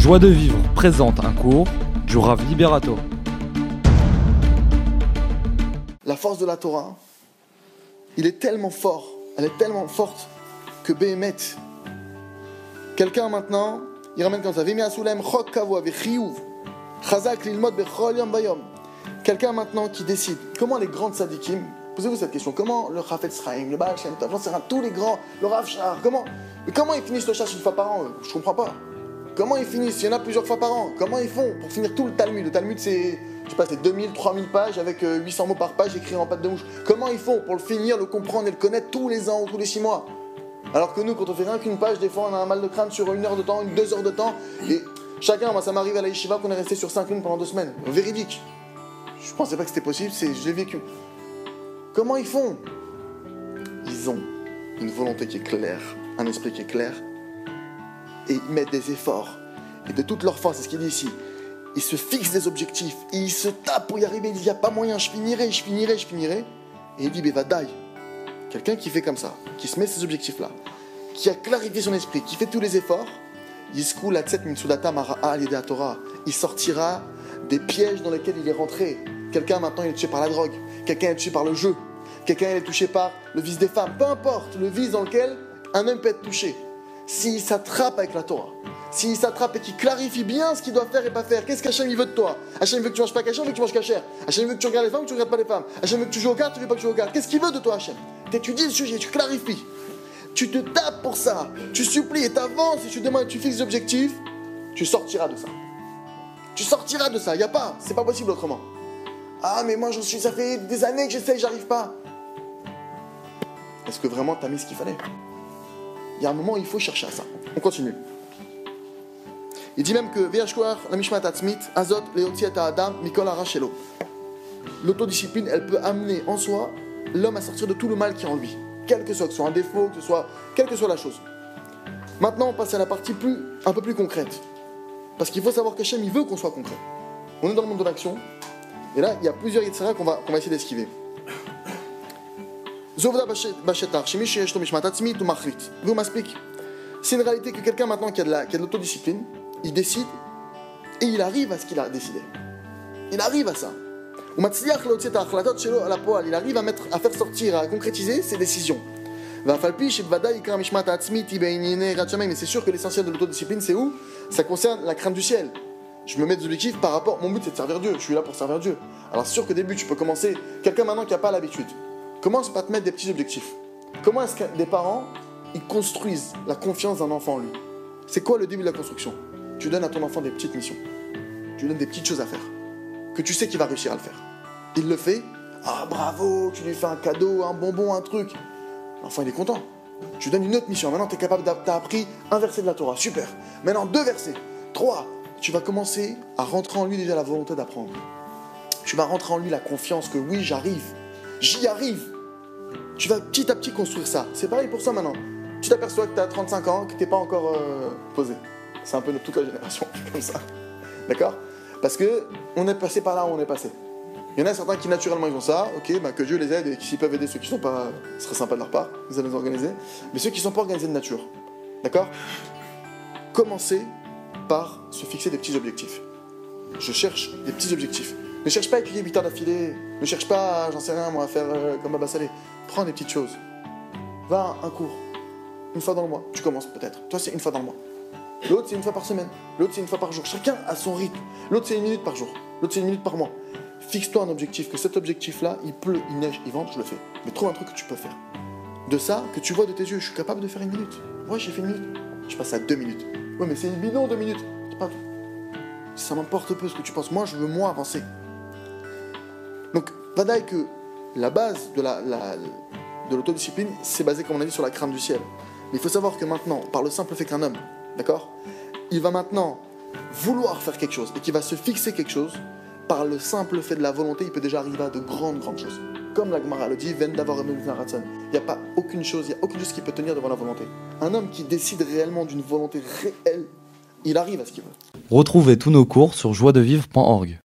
Joie de vivre présente un cours du Rav Liberato. La force de la Torah, il est tellement fort, elle est tellement forte que Behemet, quelqu'un maintenant, il ramène comme ça. Quelqu'un maintenant qui décide, comment les grands sadikim, posez-vous cette question, comment le Chafetz Chaim, le Baal Shem tous les grands, le Rav Shar, comment, comment ils finissent le chasse une fois par an Je comprends pas. Comment ils finissent? Il y en a plusieurs fois par an. Comment ils font pour finir tout le Talmud? Le Talmud, c'est, je sais pas, c'est 2000, 3000 pages avec euh, 800 mots par page écrits en pâte de mouche. Comment ils font pour le finir, le comprendre et le connaître tous les ans ou tous les 6 mois? Alors que nous, quand on fait rien qu'une page, des fois on a un mal de crâne sur une heure de temps, une deux heures de temps. Et chacun, moi ça m'arrive à la yeshiva qu'on est resté sur 5 lunes pendant deux semaines. Véridique. Je pensais pas que c'était possible, c'est, je l'ai vécu. Comment ils font? Ils ont une volonté qui est claire, un esprit qui est clair, et ils mettent des efforts. Et de toute leur force, c'est ce qu'il dit ici. Ils se fixent des objectifs, ils se tapent pour y arriver. Ils disent, il n'y a pas moyen, je finirai, je finirai, je finirai. Et il dit, Bevadaï. Quelqu'un qui fait comme ça, qui se met ces objectifs-là, qui a clarifié son esprit, qui fait tous les efforts. Il sortira des pièges dans lesquels il est rentré. Quelqu'un maintenant il est touché par la drogue, quelqu'un est touché par le jeu, quelqu'un est touché par le vice des femmes, peu importe le vice dans lequel un homme peut être touché. S'il s'attrape avec la Torah, s'il s'attrape et qu'il clarifie bien ce qu'il doit faire et pas faire, qu'est-ce qu'Hachem il veut de toi? Hachem veut que tu manges pas caché, veut que tu manges cachère. Hachem veut que tu regardes les femmes ou tu regardes pas les femmes. Hachem veut que tu joues au cartes, tu veux pas que tu joues au cartes. Qu'est-ce qu'il veut de toi Hachem? T'étudies le sujet, tu clarifies. Tu te tapes pour ça, tu supplies et t'avances et tu demandes, tu fixes des objectifs, tu sortiras de ça. Tu sortiras de ça, y a pas, c'est pas possible autrement. Ah mais moi je suis, ça fait des années que j'essaye, j'arrive pas. Est-ce que vraiment t'as mis ce qu'il fallait? Il y a un moment il faut chercher à ça. On continue. Il dit même que azot adam. L'autodiscipline, elle peut amener en soi l'homme à sortir de tout le mal qui est en lui, quel que soit, que soit un défaut, que ce soit, quelle que soit la chose. Maintenant, on passe à la partie plus, un peu plus concrète. Parce qu'il faut savoir qu'Hachem, il veut qu'on soit concret. On est dans le monde de l'action, et là, il y a plusieurs Yitzhara qu'on va, qu'on va essayer d'esquiver. Zovda Bashetar, Shemish Yesh Mishmat Atzmit ou Machrit. Vous m'explique. C'est une réalité que quelqu'un maintenant qui a de la- qui a de l'autodiscipline, il décide et il arrive à ce qu'il a décidé. Il arrive à ça. Ou Matzliach להוציא את ההחלטות שלו על הפועל. Il arrive à, mettre, à faire sortir, à concrétiser ses décisions. ואף על פי שבוודאי עיקר המשמעת העצמית היא בענייני יראת שמיים, mais c'est sûr que l'essentiel de l'autodiscipline, c'est où Ça concerne la crainte du ciel. Je me mets des objectifs par rapport. Mon but, c'est de servir Dieu. Je suis là pour servir Dieu. Alors, c'est sûr qu'au début, tu peux commencer. Quelqu'un maintenant qui n'a pas l'habitude, commence par te mettre des petits objectifs? Comment est-ce que des parents, ils construisent la confiance d'un enfant en lui? C'est quoi le début de la construction? Tu donnes à ton enfant des petites missions. Tu lui donnes des petites choses à faire. Que tu sais qu'il va réussir à le faire. Il le fait. Ah, bravo, tu lui fais un cadeau, un bonbon, un truc. L'enfant, il est content. Tu donnes une autre mission. Maintenant, tu es capable d'avoir t'as appris un verset de la Torah. Super. Maintenant, deux versets. Trois. Tu vas commencer à rentrer en lui déjà la volonté d'apprendre. Tu vas rentrer en lui la confiance que oui, j'arrive. J'y arrive. Tu vas petit à petit construire ça. C'est pareil pour ça maintenant. Tu t'aperçois que tu as 35 ans, que tu n'es pas encore euh, posé. C'est un peu toute la génération comme ça. D'accord? Parce que on est passé par là où on est passé. Il y en a certains qui naturellement ils ont ça, ok, bah, que Dieu les aide et s'ils peuvent aider ceux qui sont pas, ce serait sympa de leur part, ils allaient les organiser. Mais ceux qui sont pas organisés de nature, d'accord? Commencez par se fixer des petits objectifs. Je cherche des petits objectifs. Ne cherche pas à étudier 8 heures d'affilée. Ne cherche pas, j'en sais rien, moi, à faire euh, comme Baba Salé. Prends des petites choses. Va à un cours. Une fois dans le mois. Tu commences peut-être. Toi, c'est une fois dans le mois. L'autre, c'est une fois par semaine. L'autre, c'est une fois par jour. Chacun a son rythme. L'autre, c'est une minute par jour. L'autre, c'est une minute par mois. Fixe-toi un objectif. Que cet objectif-là, il pleut, il neige, il vente, je le fais. Mais trouve un truc que tu peux faire. De ça, que tu vois de tes yeux, je suis capable de faire une minute. Ouais, j'ai fait une minute. Je passe à deux minutes. Ouais, mais c'est une bidon, deux minutes. Pas ça m'importe peu ce que tu penses. Moi, je veux moi avancer. Donc, Vadaï que la base de la, la- de l'autodiscipline, c'est basé, comme on a dit, sur la crainte du ciel. Mais il faut savoir que maintenant, par le simple fait qu'un homme, d'accord, il va maintenant vouloir faire quelque chose et qu'il va se fixer quelque chose, par le simple fait de la volonté, il peut déjà arriver à de grandes, grandes choses. Comme la Gemara le dit, Ven d'avoir Il n'y a pas aucune chose, il n'y a aucune chose qui peut tenir devant la volonté. Un homme qui décide réellement d'une volonté réelle, il arrive à ce qu'il veut. Retrouvez tous nos cours sur joiedevivre.org.